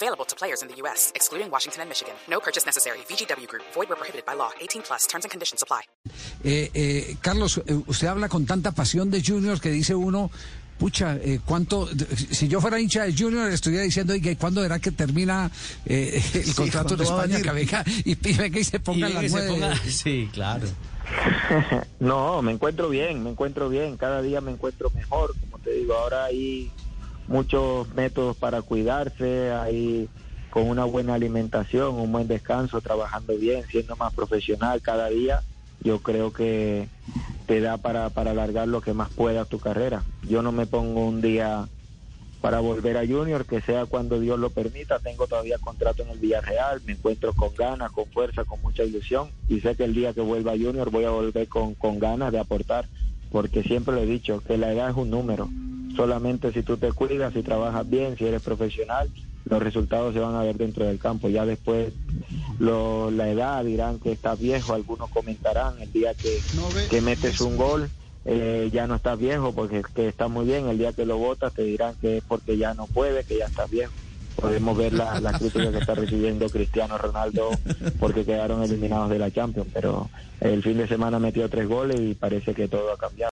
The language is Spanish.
Available to players in the U.S., excluding Washington and Michigan. No purchase necessary. VGW Group. Void where prohibited by law. 18 plus. Terms and conditions apply. Eh, eh, Carlos, eh, usted habla con tanta pasión de Juniors que dice uno, pucha, eh, ¿cuánto? Si yo fuera hincha de Junior, estuviera diciendo, ¿y cuándo era que termina eh, el contrato de España? Que venga y pide que se ponga las nueve. Sí, claro. no, me encuentro bien, me encuentro bien. Cada día me encuentro mejor. Como te digo, ahora hay muchos métodos para cuidarse, hay con una buena alimentación, un buen descanso, trabajando bien, siendo más profesional cada día, yo creo que te da para, para alargar lo que más pueda tu carrera. Yo no me pongo un día para volver a Junior, que sea cuando Dios lo permita. Tengo todavía contrato en el Villarreal, me encuentro con ganas, con fuerza, con mucha ilusión y sé que el día que vuelva a Junior voy a volver con, con ganas de aportar, porque siempre lo he dicho, que la edad es un número solamente si tú te cuidas, si trabajas bien, si eres profesional, los resultados se van a ver dentro del campo. Ya después lo, la edad dirán que estás viejo, algunos comentarán el día que, que metes un gol. Eh, ya no estás viejo porque que está muy bien, el día que lo votas te dirán que es porque ya no puede, que ya estás viejo. Podemos ver la, la crítica que está recibiendo Cristiano Ronaldo porque quedaron eliminados de la Champions, pero el fin de semana metió tres goles y parece que todo ha cambiado.